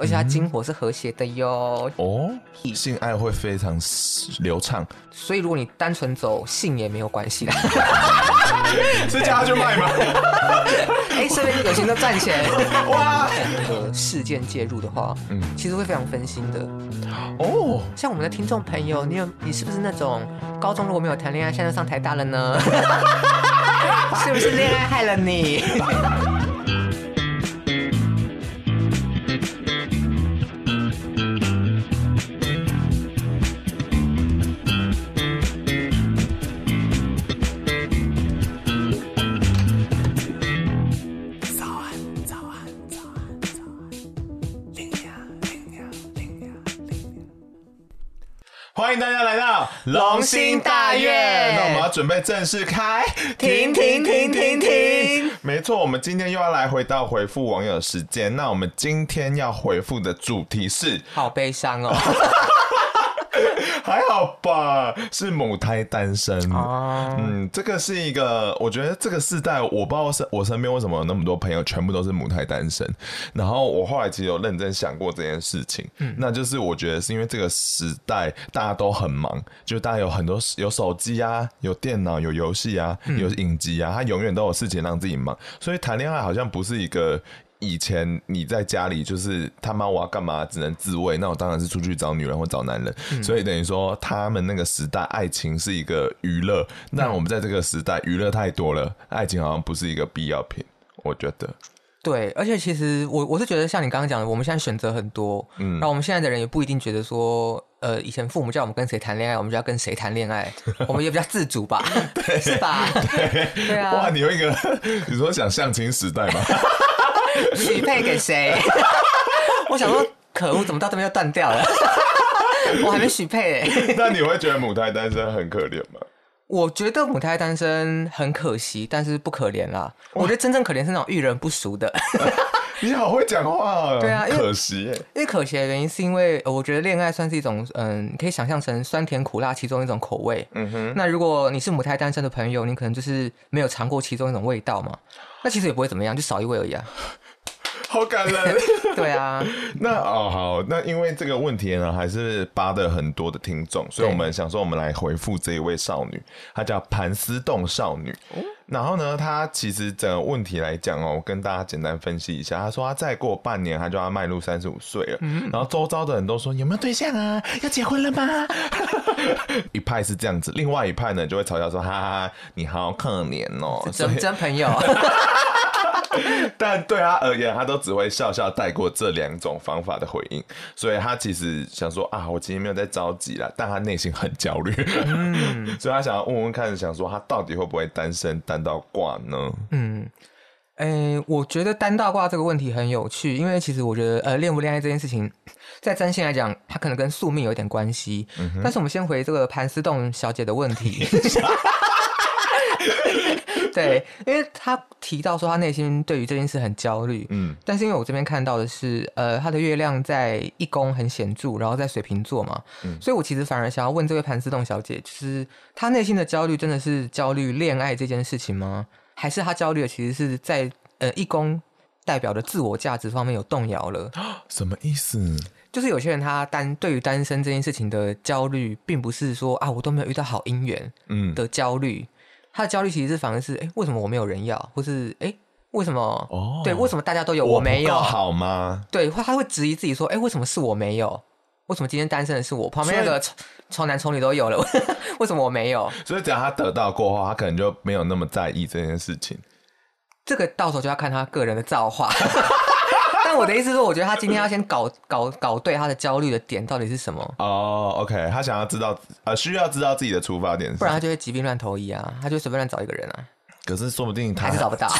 而且它经火是和谐的哟。哦，性爱会非常流畅，所以如果你单纯走性也没有关系的。是叫他去卖吗？哎、欸，顺便有钱就赚钱。哇，那个事件介入的话，嗯，其实会非常分心的。哦，像我们的听众朋友，你有你是不是那种高中如果没有谈恋爱，现在上台大了呢？是不是恋爱害了你？龙兴大院。那我们要准备正式开，停停停停停。没错，我们今天又要来回到回复网友的时间。那我们今天要回复的主题是，好悲伤哦。还好吧，是母胎单身。Oh. 嗯，这个是一个，我觉得这个世代，我不知道是我身边为什么有那么多朋友全部都是母胎单身。然后我后来其实有认真想过这件事情，嗯，那就是我觉得是因为这个时代大家都很忙，就大家有很多有手机啊，有电脑，有游戏啊，有影集啊，他永远都有事情让自己忙，所以谈恋爱好像不是一个。以前你在家里就是他妈我要干嘛，只能自慰，那我当然是出去找女人或找男人，嗯、所以等于说他们那个时代爱情是一个娱乐，那我们在这个时代娱乐太多了，爱情好像不是一个必要品，我觉得。对，而且其实我我是觉得像你刚刚讲的，我们现在选择很多，嗯，然后我们现在的人也不一定觉得说，呃，以前父母叫我们跟谁谈恋爱，我们就要跟谁谈恋爱，我们也比较自主吧，对是吧？对，对啊。哇，你有一个，你说想相亲时代吗？许配给谁？我想说，可恶，怎么到这边就断掉了？我还没许配欸。那你会觉得母胎单身很可怜吗？我觉得母胎单身很可惜，但是不可怜啦。我觉得真正可怜是那种遇人不淑的。你好会讲话啊！对啊，可惜耶。因为可惜的原因是因为我觉得恋爱算是一种嗯，可以想象成酸甜苦辣其中一种口味。嗯哼。那如果你是母胎单身的朋友，你可能就是没有尝过其中一种味道嘛。那其实也不会怎么样，就少一味而已啊。好感人，对啊。那哦好，那因为这个问题呢，还是扒的很多的听众，所以我们想说，我们来回复这一位少女，她叫盘丝洞少女。嗯、然后呢，他其实整个问题来讲哦，我跟大家简单分析一下。他说他再过半年，他就要迈入三十五岁了。嗯、然后周遭的人都说有没有对象啊？要结婚了吗？一派是这样子，另外一派呢就会嘲笑说：哈哈，你好可怜哦，真真朋友。但对他而言，他都只会笑笑带过这两种方法的回应，所以他其实想说啊，我今天没有在着急啦，但他内心很焦虑，嗯，所以他想要问问看，想说他到底会不会单身单到挂呢？嗯，哎、欸，我觉得单到挂这个问题很有趣，因为其实我觉得呃，恋不恋爱这件事情，在占星来讲，它可能跟宿命有一点关系。嗯、但是我们先回这个盘丝洞小姐的问题。对，因为他提到说他内心对于这件事很焦虑，嗯，但是因为我这边看到的是，呃，他的月亮在一宫很显著，然后在水瓶座嘛，嗯，所以我其实反而想要问这位盘丝洞小姐，就是他内心的焦虑真的是焦虑恋爱这件事情吗？还是他焦虑的其实是在呃一宫代表的自我价值方面有动摇了？什么意思？就是有些人他单对于单身这件事情的焦虑，并不是说啊我都没有遇到好姻缘，嗯的焦虑。嗯他的焦虑其实是反而是，哎、欸，为什么我没有人要？或是，哎、欸，为什么？哦，对，为什么大家都有，我没有？好吗？对，或他会质疑自己说，哎、欸，为什么是我没有？为什么今天单身的是我？旁边那个丑丑男丑女都有了，为什么我没有？所以，只要他得到过后，他可能就没有那么在意这件事情。这个到时候就要看他个人的造化。但我的意思是，我觉得他今天要先搞 搞搞对他的焦虑的点到底是什么。哦、oh,，OK，他想要知道，呃，需要知道自己的出发点，不然他就会疾病乱投医啊，他就随便乱找一个人啊。可是说不定他还是找不到。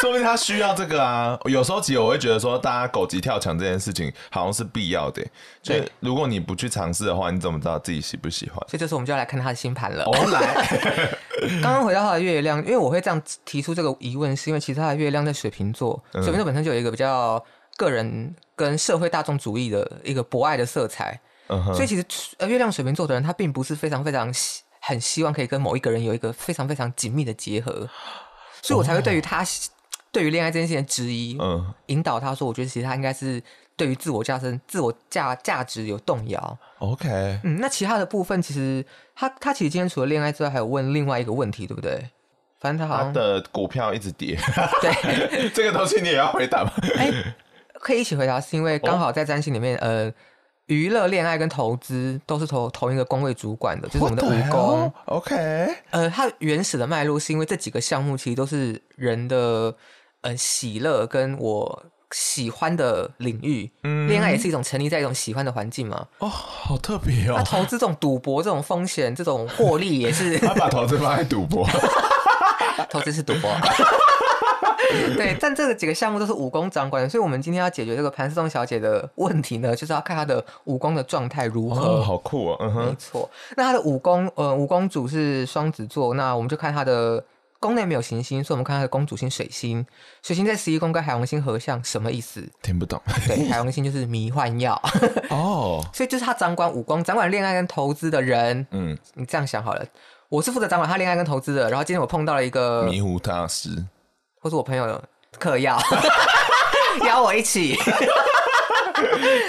说不定他需要这个啊！有时候其实我会觉得说，大家狗急跳墙这件事情好像是必要的。所以如果你不去尝试的话，你怎么知道自己喜不喜欢？所以这次我们就要来看他的星盘了。哦，来，刚刚回到他的月亮，因为我会这样提出这个疑问，是因为其实他的月亮在水瓶座，水瓶座本身就有一个比较个人跟社会大众主义的一个博爱的色彩。嗯。所以其实呃，月亮水瓶座的人，他并不是非常非常希很希望可以跟某一个人有一个非常非常紧密的结合，所以我才会对于他。对于恋爱这件事情的质疑，嗯，引导他说，我觉得其实他应该是对于自我价值、自我价价值有动摇。OK，嗯，那其他的部分其实他他其实今天除了恋爱之外，还有问另外一个问题，对不对？反正他好像他的股票一直跌，对，这个东西你也要回答吗？哎，可以一起回答，是因为刚好在占星里面，哦、呃。娱乐、恋爱跟投资都是投同一个工位主管的，就是我们的五宫。OK，呃，它原始的脉络是因为这几个项目其实都是人的呃喜乐跟我喜欢的领域。嗯，恋爱也是一种沉溺在一种喜欢的环境嘛。哦，好特别哦。那投资这种赌博、这种风险、这种获利也是。他把投资放在赌博。投资是赌博。对，但这个几个项目都是武功掌管的，所以我们今天要解决这个盘丝洞小姐的问题呢，就是要看她的武功的状态如何。哦、好酷啊、哦！嗯哼，没错。那她的武功，呃，武功主是双子座，那我们就看她的宫内没有行星，所以我们看她的公主星水星，水星在十一宫跟海王星合相，什么意思？听不懂。对，海王星就是迷幻药。哦，所以就是他掌管五宫，掌管恋爱跟投资的人。嗯，你这样想好了，我是负责掌管他恋爱跟投资的，然后今天我碰到了一个迷糊大师。或是我朋友嗑药，邀我一起，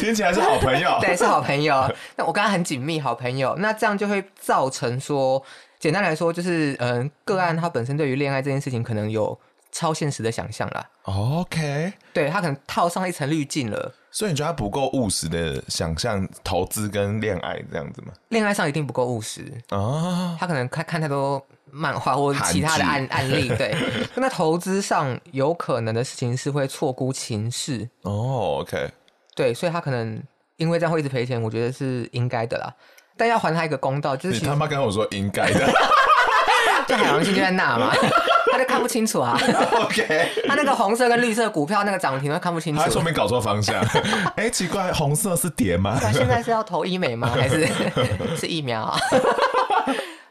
听起来是好朋友。对，是好朋友。那我跟他很紧密，好朋友。那这样就会造成说，简单来说就是，嗯、呃，个案他本身对于恋爱这件事情可能有超现实的想象啦。OK，对，他可能套上一层滤镜了。所以你觉得他不够务实的想象投资跟恋爱这样子吗？恋爱上一定不够务实啊，他可能看看太多。漫画或其他的案案例，对。那投资上有可能的事情是会错估情势哦。OK，对，所以他可能因为这样会一直赔钱，我觉得是应该的啦。但要还他一个公道，就是你他妈跟我说应该的，就海王星就在那嘛，他就看不清楚啊。OK，他那个红色跟绿色股票那个涨停，他看不清楚，他说明搞错方向。哎、欸，奇怪，红色是跌吗？现在是要投医美吗？还是是疫苗啊？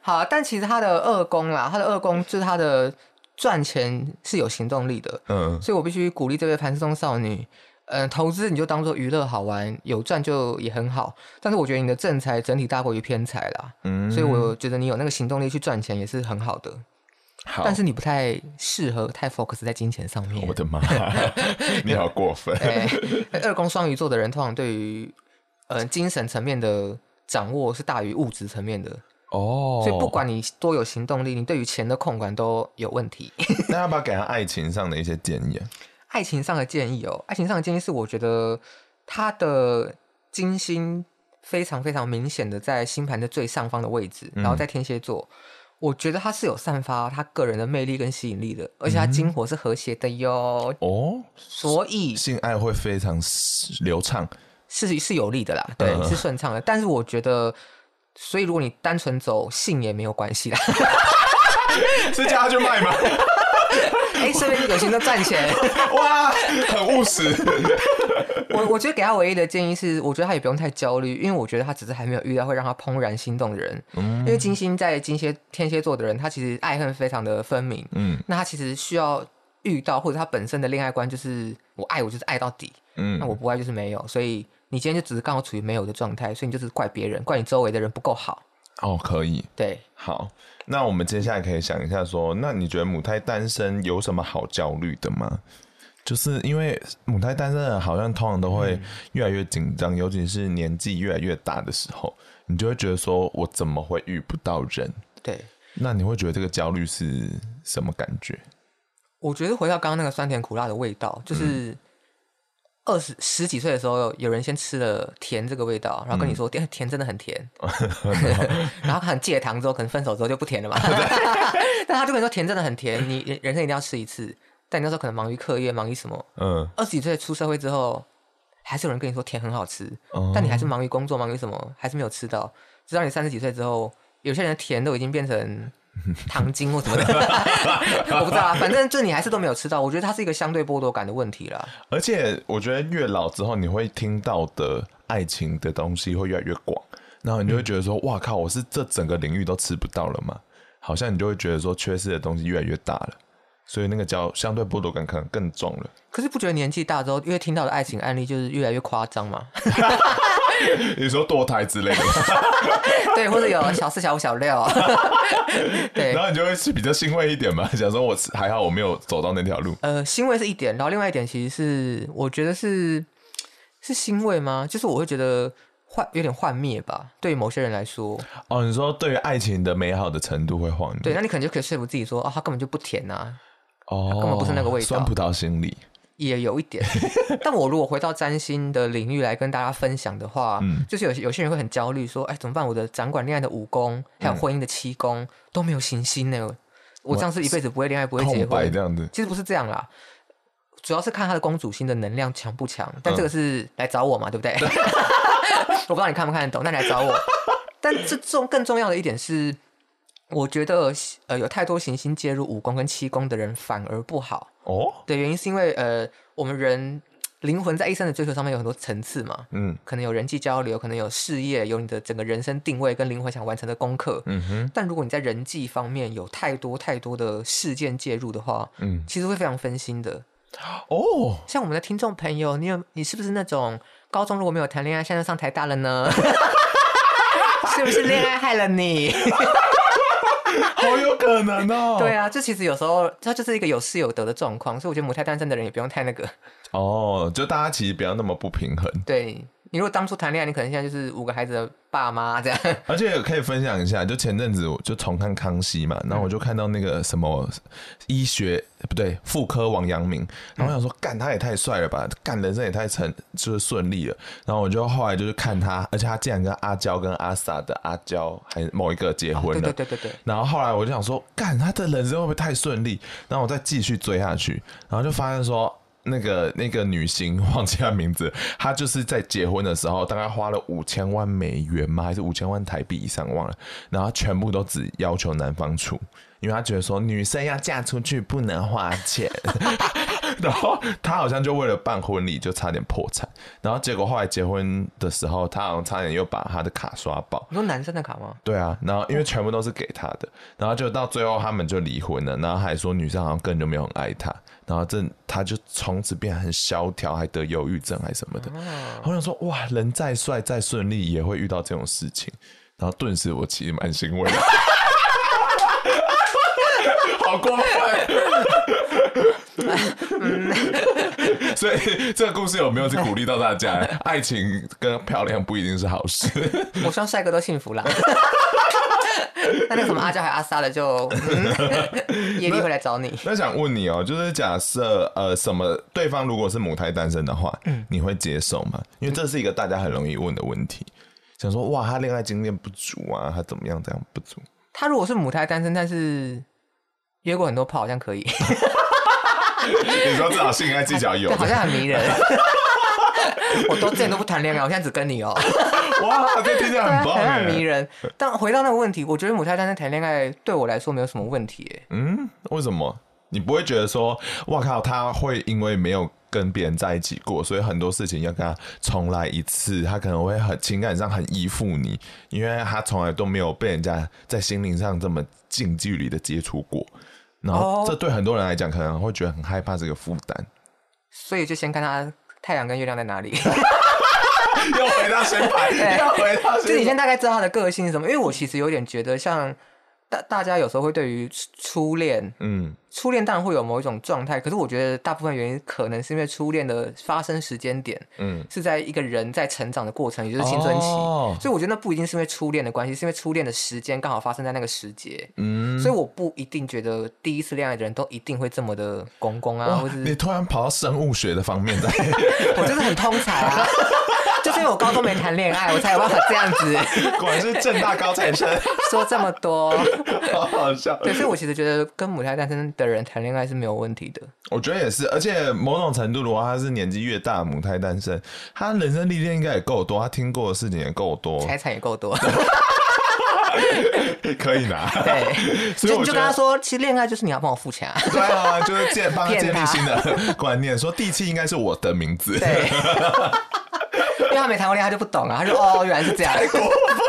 好，但其实他的二宫啦，他的二宫就是他的赚钱是有行动力的，嗯，所以我必须鼓励这位盘丝洞少女，嗯、呃，投资你就当做娱乐好玩，有赚就也很好，但是我觉得你的正财整体大过于偏财啦，嗯，所以我觉得你有那个行动力去赚钱也是很好的，好，但是你不太适合太 focus 在金钱上面，我的妈，你好过分，欸、二宫双鱼座的人通常对于呃精神层面的掌握是大于物质层面的。哦，所以不管你多有行动力，你对于钱的控管都有问题。那要不要给他爱情上的一些建议啊？爱情上的建议哦，爱情上的建议是，我觉得他的金星非常非常明显的在星盘的最上方的位置，然后在天蝎座，嗯、我觉得他是有散发他个人的魅力跟吸引力的，而且他金火是和谐的哟。哦，所以性爱会非常流畅，是是有利的啦，对，嗯、是顺畅的。但是我觉得。所以，如果你单纯走性也没有关系啦，是叫他去卖吗？哎、欸，顺便有钱就赚钱，哇，很务实。我我觉得给他唯一的建议是，我觉得他也不用太焦虑，因为我觉得他只是还没有遇到会让他怦然心动的人。嗯，因为金星在金蝎天蝎座的人，他其实爱恨非常的分明。嗯，那他其实需要遇到，或者他本身的恋爱观就是我爱我就是爱到底。嗯，那我不爱就是没有，所以。你今天就只是刚好处于没有的状态，所以你就是怪别人，怪你周围的人不够好。哦，可以。对，好，那我们接下来可以想一下说，那你觉得母胎单身有什么好焦虑的吗？就是因为母胎单身的人好像通常都会越来越紧张，嗯，尤其是年纪越来越大的时候，你就会觉得说我怎么会遇不到人？对，那你会觉得这个焦虑是什么感觉？我觉得回到刚刚那个酸甜苦辣的味道，就是。嗯二十十几岁的时候，有人先吃了甜这个味道，然后跟你说甜甜真的很甜，然后可能戒糖之后，可能分手之后就不甜了嘛。但他就跟你说甜真的很甜，你人生一定要吃一次。但你那时候可能忙于课业，忙于什么？嗯，二十几岁出社会之后，还是有人跟你说甜很好吃，嗯、但你还是忙于工作，忙于什么，还是没有吃到。直到你三十几岁之后，有些人的甜都已经变成糖精或什么的，我不知道啊。反正就你还是都没有吃到。我觉得它是一个相对剥夺感的问题啦。而且我觉得越老之后，你会听到的爱情的东西会越来越广。然后你就会觉得说，哇靠，我是这整个领域都吃不到了吗？好像你就会觉得说，缺失的东西越来越大了，所以那个叫相对剥夺感可能更重了。可是不觉得年纪大之后，因为听到的爱情案例就是越来越夸张吗？你说堕胎之类的，对，或者有小四、小五、小六，对，然后你就会是比较欣慰一点嘛，想说我还好我没有走到那条路。呃，欣慰是一点，然后另外一点其实是我觉得是是欣慰吗？就是我会觉得。幻有点幻灭吧，对于某些人来说。哦，你说对于爱情的美好的程度会幻灭？对，那你可能就可以说服自己说，哦，他根本就不甜呐、啊，哦，根本不是那个味道。酸葡萄心理也有一点。但我如果回到占星的领域来跟大家分享的话，嗯，就是有有些人会很焦虑，说，哎，怎么办？我的掌管恋爱的五宫，还有婚姻的七宫、嗯、都没有行星呢，我这样是一辈子不会恋爱，不会结婚这样子。其实不是这样啦，主要是看他的公主星的能量强不强。但这个是来找我嘛，对不对？我不知道你看不看得懂，那你来找我。但这重更重要的一点是，我觉得呃有太多行星介入五宫跟七宫的人反而不好哦。的原因是因为呃我们人灵魂在一生的追求上面有很多层次嘛，嗯，可能有人际交流，可能有事业，有你的整个人生定位跟灵魂想完成的功课，嗯哼。但如果你在人际方面有太多太多的事件介入的话，嗯，其实会非常分心的。哦，像我们的听众朋友，你有你是不是那种？高中如果没有谈恋爱，现在上台大了呢？是不是恋爱害了你？好有可能哦。对啊，这其实有时候它就是一个有失有得的状况，所以我觉得母胎单身的人也不用太那个。哦，就大家其实不要那么不平衡。对。你如果当初谈恋爱，你可能现在就是五个孩子的爸妈这样。而且可以分享一下，就前阵子我就重看康熙嘛，然后我就看到那个什么医学不对妇科王阳明，然后我想说干他也太帅了吧，干人生也太成就是顺利了。然后我就后来就是看他，而且他竟然跟阿娇跟阿 sa 的阿娇还某一个结婚了，对对对对。然后后来我就想说，干他的人生会不会太顺利？然后我再继续追下去，然后就发现说。那个那个女星忘记她名字，她就是在结婚的时候，大概花了五千万美元吗？还是五千万台币以上？忘了。然后全部都只要求男方出，因为她觉得说女生要嫁出去不能花钱。然后他好像就为了办婚礼就差点破产。然后结果后来结婚的时候，他好像差点又把他的卡刷爆。你说男生的卡吗？对啊。然后因为全部都是给他的，然后就到最后他们就离婚了。然后还说女生好像根本就没有很爱他。然后这他就从此变得很萧条，还得忧郁症还是什么的。我想说，哇，人再帅再顺利也会遇到这种事情。然后顿时我其实蛮欣慰的，好过分。所以这个故事有没有去鼓励到大家？爱情跟漂亮不一定是好事。我希望帅哥都幸福啦。那那什么阿娇还阿 sa 的就 业力会来找你那。那想问你哦、喔，就是假设呃什么对方如果是母胎单身的话，嗯，你会接受吗？因为这是一个大家很容易问的问题。想说哇，他恋爱经验不足啊，他怎么样怎样不足？他如果是母胎单身，但是约过很多炮，好像可以。你说至少性爱技巧有，好像很迷人。我都之前都不谈恋爱，我现在只跟你哦、喔。哇，这听起来很棒，很迷人。但回到那个问题，我觉得母胎单身谈恋爱对我来说没有什么问题。嗯，为什么？你不会觉得说，哇靠，他会因为没有跟别人在一起过，所以很多事情要跟他重来一次，他可能会很情感上很依附你，因为他从来都没有被人家在心灵上这么近距离的接触过。然后这对很多人来讲，可能会觉得很害怕这个负担。所以就先看他。太阳跟月亮在哪里？又回到先排，又回到先排。就你先大概知道他的个性是什么？因为我其实有点觉得像。大大家有时候会对于初恋，嗯，初恋当然会有某一种状态，可是我觉得大部分原因可能是因为初恋的发生时间点，嗯，是在一个人在成长的过程，也就是青春期，哦，所以我觉得那不一定是因为初恋的关系，是因为初恋的时间刚好发生在那个时节，嗯，所以我不一定觉得第一次恋爱的人都一定会这么的公公啊，或者你突然跑到生物学的方面在，我就是很通才啊。就是因为我高中没谈恋爱，我才有办法这样子。果然是正大高材生，说这么多，好好笑。对，所以我其实觉得跟母胎单身的人谈恋爱是没有问题的。我觉得也是，而且某种程度的话，他是年纪越大，母胎单身，他人生历练应该也够多，他听过的事情也够多，财产也够多。可以拿，对，所以你就跟他说，其实恋爱就是你要帮我付钱啊。对啊，就是建帮他建立新的观念，说地契应该是我的名字。对，因为他没谈过恋爱，他就不懂啊。他说哦，原来是这样，太过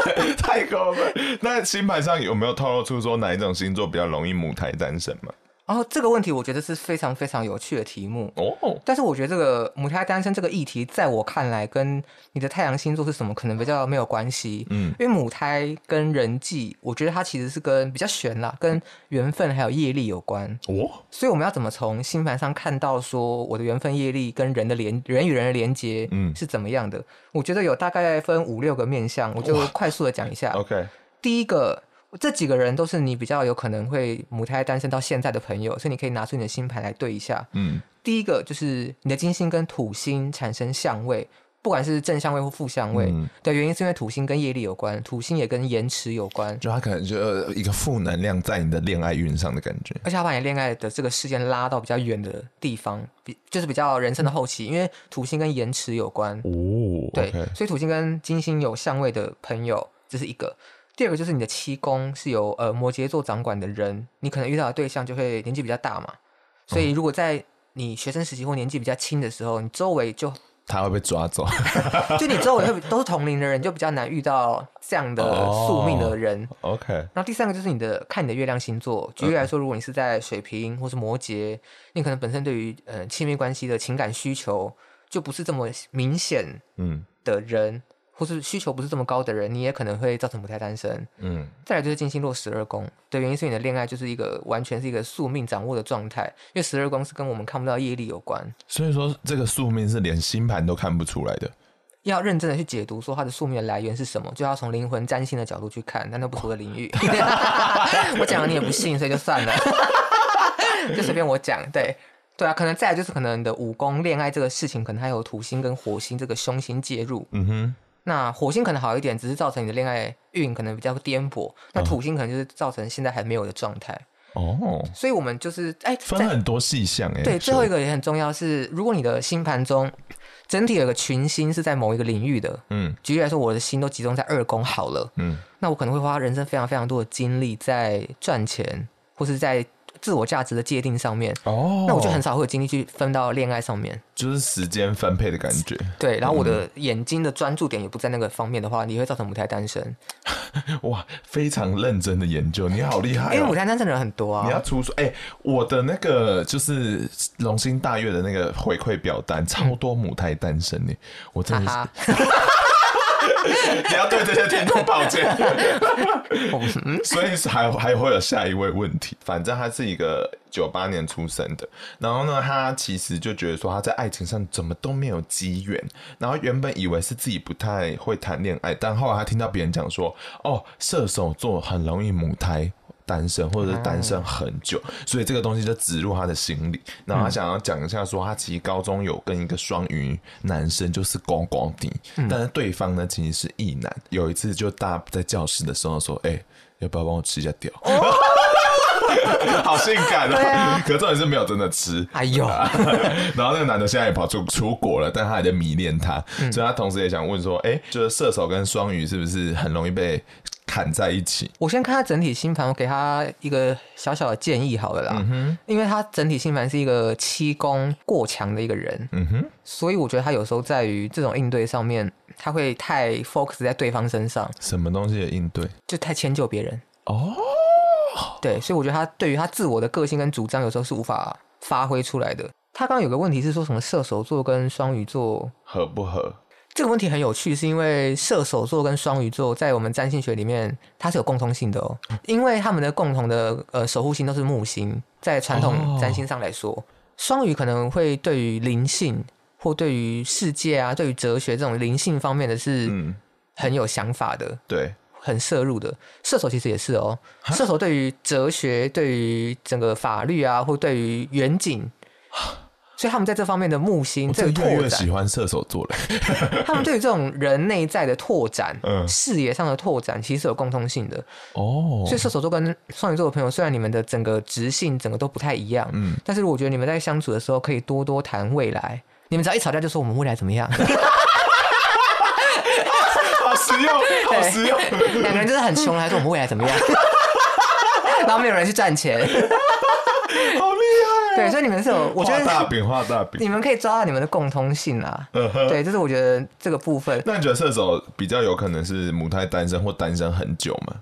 分，太过分。那星盘上有没有透露出说哪一种星座比较容易母胎单身吗？然后这个问题，我觉得是非常非常有趣的题目哦。但是我觉得这个母胎单身这个议题，在我看来，跟你的太阳星座是什么可能比较没有关系。嗯，因为母胎跟人际，我觉得它其实是跟比较悬啦，跟缘分还有业力有关哦。所以我们要怎么从星盘上看到说我的缘分业力跟人的连人与人的连接，嗯，是怎么样的？嗯、我觉得有大概分五六个面向，我就快速的讲一下。OK，第一个。这几个人都是你比较有可能会母胎单身到现在的朋友，所以你可以拿出你的星盘来对一下。嗯，第一个就是你的金星跟土星产生相位，不管是正相位或负相位，嗯、的原因是因为土星跟业力有关，土星也跟延迟有关，就他可能就一个负能量在你的恋爱运上的感觉，而且他把你恋爱的这个事件拉到比较远的地方，比就是比较人生的后期，因为土星跟延迟有关。哦，对，okay、所以土星跟金星有相位的朋友，这是一个。第二个就是你的七宫是由呃摩羯座掌管的人，你可能遇到的对象就会年纪比较大嘛，所以如果在你学生时期或年纪比较轻的时候，你周围就他会被抓走，就你周围会都是同龄的人，就比较难遇到这样的宿命的人。Oh, OK，然后第三个就是你的看你的月亮星座，举例来说，如果你是在水瓶或是摩羯，你可能本身对于呃亲密关系的情感需求就不是这么明显嗯的人。嗯或是需求不是这么高的人，你也可能会造成母胎单身。嗯，再来就是金星落十二宫的原因，是你的恋爱就是一个完全是一个宿命掌握的状态，因为十二宫是跟我们看不到业力有关。所以说，这个宿命是连星盘都看不出来的。要认真的去解读，说它的宿命的来源是什么，就要从灵魂占星的角度去看，但那不是我的领域。我讲了你也不信，所以就算了，就随便我讲。对，对啊，可能再来就是可能你的武功恋爱这个事情，可能还有土星跟火星这个凶星介入。嗯哼。那火星可能好一点，只是造成你的恋爱运可能比较颠簸。那土星可能就是造成现在还没有的状态。哦，所以我们就是哎，分很多细项哎。对，最后一个也很重要是，如果你的星盘中整体有个群星是在某一个领域的，嗯，举例来说，我的心都集中在二宫好了，嗯，那我可能会花人生非常非常多的精力在赚钱或是在。自我价值的界定上面，哦，那我就很少会有精力去分到恋爱上面，就是时间分配的感觉。对，然后我的眼睛的专注点也不在那个方面的话，你会造成母胎单身。哇，非常认真的研究，你好厉害哦！因为母胎单身的人很多啊。你要出说，哎，我的那个就是龙心大悦的那个回馈表单，超多母胎单身呢，我真的是。你要对这些听众抱歉，所以还还会有下一位问题。反正他是一个九八年出生的，然后呢，他其实就觉得说他在爱情上怎么都没有机缘，然后原本以为是自己不太会谈恋爱，但后来他听到别人讲说，哦，射手座很容易母胎。单身或者是单身很久，所以这个东西就植入他的心里。然后他想要讲一下，说他其实高中有跟一个双鱼男生就是光光的，但是对方呢其实是异男。有一次就大家在教室的时候说：“哎，要不要帮我吃一下屌？” 好性感啊！可重点是没有真的吃。哎呦，然后那个男的现在也跑出出国了，但他还在迷恋他，所以他同时也想问说：“哎，就是射手跟双鱼是不是很容易被？”砍在一起。我先看他整体星盘，我给他一个小小的建议好了啦。嗯哼，因为他整体星盘是一个七宫过强的一个人。嗯哼，所以我觉得他有时候在于这种应对上面，他会太 focus 在对方身上。什么东西的应对？就太迁就别人。哦，对，所以我觉得他对于他自我的个性跟主张，有时候是无法发挥出来的。他刚刚有个问题是说什么射手座跟双鱼座合不合？这个问题很有趣，是因为射手座跟双鱼座在我们占星学里面，它是有共通性的哦。因为他们的共同的呃守护星都是木星，在传统占星上来说，哦、双鱼可能会对于灵性或对于世界啊、对于哲学这种灵性方面的是很有想法的，对、嗯，很摄入的。射手其实也是哦，射手对于哲学、对于整个法律啊，或对于远景。所以他们在这方面的木星，这个拓展，越喜欢射手座了。他们对于这种人内在的拓展，嗯，视野上的拓展，其实是有共通性的。哦，所以射手座跟双鱼座的朋友，虽然你们的整个直性整个都不太一样，嗯，但是我觉得你们在相处的时候，可以多多谈未来。你们只要一吵架，就说我们未来怎么样？好实用，好实用。两个人真的很穷，还说我们未来怎么样？然后没有人去赚钱。对，所以你们是有，我觉得大饼画大饼，你们可以抓到你们的共通性啊。对，这是我觉得这个部分。那你觉得射手比较有可能是母胎单身或单身很久吗？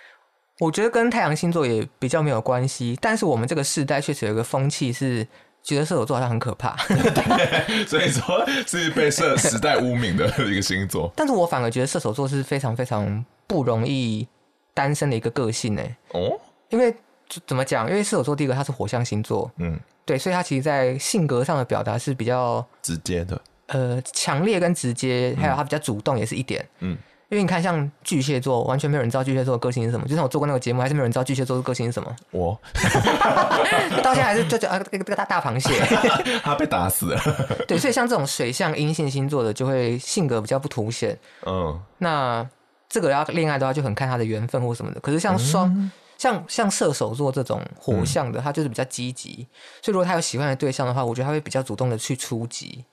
我觉得跟太阳星座也比较没有关系，但是我们这个世代确实有一个风气是觉得射手座好像很可怕。对，所以说是被射时代污名的一个星座。但是我反而觉得射手座是非常非常不容易单身的一个个性呢。哦，因为。就怎么讲？因为射手座第一个他是火象星座，嗯，对，所以他其实，在性格上的表达是比较直接的，呃，强烈跟直接，还有他比较主动也是一点，嗯，因为你看，像巨蟹座，完全没有人知道巨蟹座的个性是什么，就像我做过那个节目，还是没有人知道巨蟹座的个性是什么。我到现在还是就叫啊，这个大大螃蟹，他被打死了。对，所以像这种水象阴性星座的，就会性格比较不凸显。嗯，那这个要恋爱的话，就很看他的缘分或什么的。可是像双。嗯像像射手座这种火象的，他就是比较积极，嗯，所以如果他有喜欢的对象的话，我觉得他会比较主动的去出击。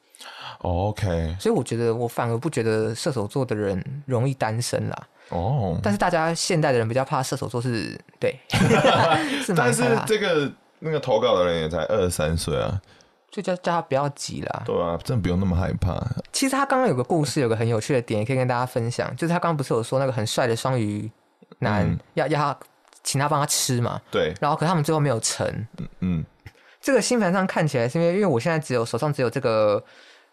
OK，所以我觉得我反而不觉得射手座的人容易单身啦。哦，但是大家现代的人比较怕射手座是对，是但是这个那个投稿的人也才二十三岁啊，就叫叫他不要急啦。对啊，真的不用那么害怕。其实他刚刚有个故事，有个很有趣的点，也可以跟大家分享，就是他刚刚不是有说那个很帅的双鱼男，嗯，要要他。请他帮他吃嘛，对，然后可是他们最后没有成，嗯。嗯，这个星盘上看起来是因为因为我现在只有手上只有这个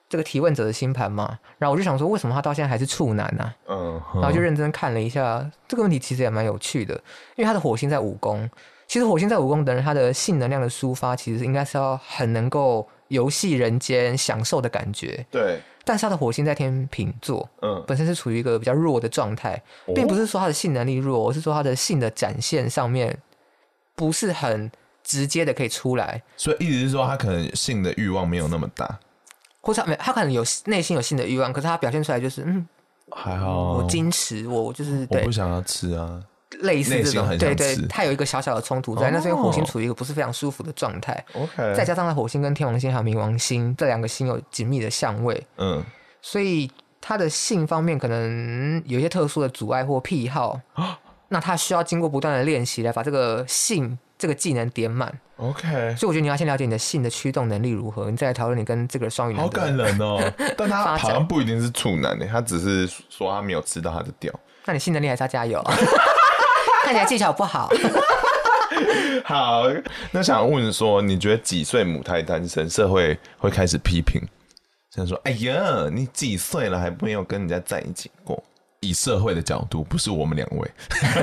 这个提问者的星盘嘛，然后我就想说为什么他到现在还是处男呢？啊？嗯，然后就认真看了一下这个问题，其实也蛮有趣的，因为他的火星在五宫，其实火星在五宫的人，他的性能量的抒发其实应该是要很能够游戏人间享受的感觉，对。但是他的火星在天秤座，嗯，本身是处于一个比较弱的状态，哦，并不是说他的性能力弱，而是说他的性的展现上面不是很直接的可以出来。所以意思是说，他可能性的欲望没有那么大，或者他没他可能有内心有性的欲望，可是他表现出来就是嗯，还好，我矜持，我就是对，我不想要吃啊。类似这种，对对，他有一个小小的冲突在，哦、那是因为火星处于一个不是非常舒服的状态。OK，再加上他火星跟天王星还有冥王星这两个星有紧密的相位，嗯，所以他的性方面可能有一些特殊的阻碍或癖好，哦、那他需要经过不断的练习来把这个性这个技能点满。OK，所以我觉得你要先了解你的性的驱动能力如何，你再来讨论你跟这个双鱼男。好感人哦，但他好像不一定是处男的，他只是说他没有吃到他的屌。那你性能力还是要加油。看起来技巧不好。好，那想问说，你觉得几岁母胎单身，社会会开始批评？想说，哎呀，你几岁了还没有跟人家在一起过？以社会的角度，不是我们两位。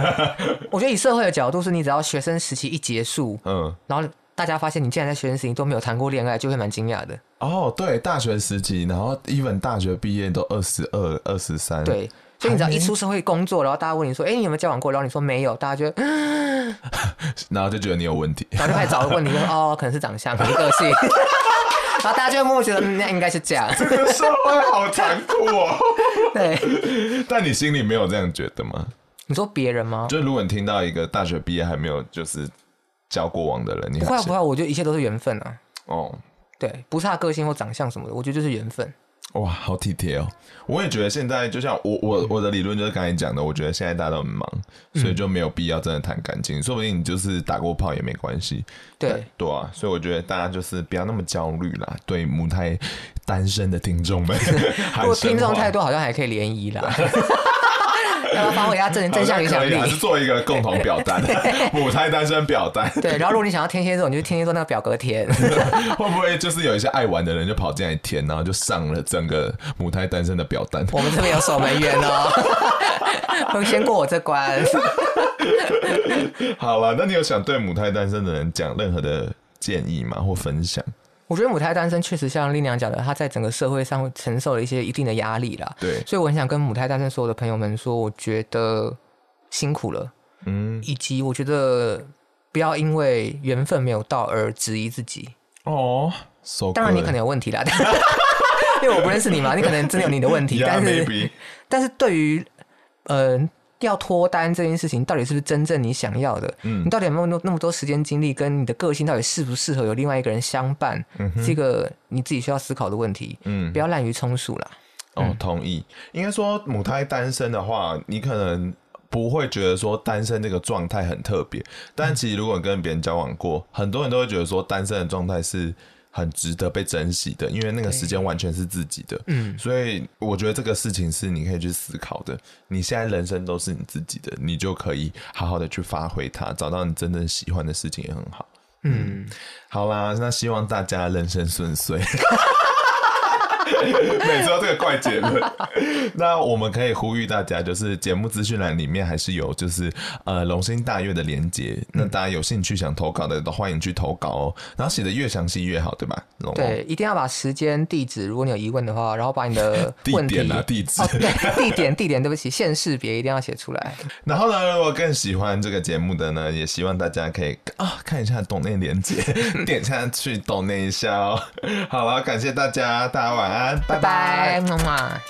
我觉得以社会的角度，是你只要学生时期一结束，嗯，然后大家发现你竟然在学生时期都没有谈过恋爱，就会蛮惊讶的。哦，对，大学时期，然后 even 大学毕业都二十二、二十三，对。所以你只要一出社会工作，然后大家问你说：“哎、欸，你有没有交往过？”然后你说没有，大家就，然后就觉得你有问题，然后就开始找个问题，说：“哦，可能是长相，可能是个性。”然后大家就默默觉得那应该是这样。这个社会好残酷哦。对，但你心里没有这样觉得吗？你说别人吗？就如果你听到一个大学毕业还没有就是交过往的人，你不会不会，我觉得一切都是缘分啊。哦，对，不是他个性或长相什么的，我觉得就是缘分。哇，好体贴哦！我也觉得现在就像我我我的理论就是刚才讲的，我觉得现在大家都很忙，所以就没有必要真的谈感情，说不定你就是打过炮也没关系。对对啊，所以我觉得大家就是不要那么焦虑啦。对母胎单身的听众们，如果听众太多，好像还可以联谊啦。要不要发挥一下正正向影响力，还是做一个共同表单，母胎单身表单。对，然后如果你想要天蝎座，你就天蝎座那个表格填。会不会就是有一些爱玩的人就跑进来填，然后就上了整个母胎单身的表单？我们这边有守门员哦，会先过我这关。好了，那你有想对母胎单身的人讲任何的建议吗？或分享？我觉得母胎单身确实像丽娘讲的，她在整个社会上会承受了一些一定的压力啦。对，所以我很想跟母胎单身所有的朋友们说，我觉得辛苦了，嗯，以及我觉得不要因为缘分没有到而质疑自己。哦，So 当然你可能有问题啦，因为我不认识你嘛，你可能真的有你的问题。Yeah, 但是.但是对于呃要脱单这件事情，到底是不是真正你想要的？嗯，你到底有没有那么多时间精力，跟你的个性到底适不适合有另外一个人相伴？嗯，这个你自己需要思考的问题。嗯，不要滥竽充数啦。哦，同意。应该说母胎单身的话，你可能不会觉得说单身这个状态很特别，但其实如果你跟别人交往过，很多人都会觉得说单身的状态是。很值得被珍惜的，因为那个时间完全是自己的，嗯，所以我觉得这个事情是你可以去思考的。你现在人生都是你自己的，你就可以好好的去发挥它，找到你真正喜欢的事情也很好。嗯，嗯好啦，那希望大家人生顺遂。每次都这个怪结论，那我们可以呼吁大家，就是节目资讯栏里面还是有就是呃龙兴大悦的连接，那大家有兴趣想投稿的都欢迎去投稿哦，然后写的越详细越好，对吧？对，一定要把时间、地址，如果你有疑问的话，然后把你的问 题地点啊、地址、哦、对地点、地点，对不起，县市别一定要写出来。然后呢，如果更喜欢这个节目的呢，也希望大家可以啊看一下抖内连接，点下去懂内一下哦。好了，感谢大家，大家晚安。拜拜，么么。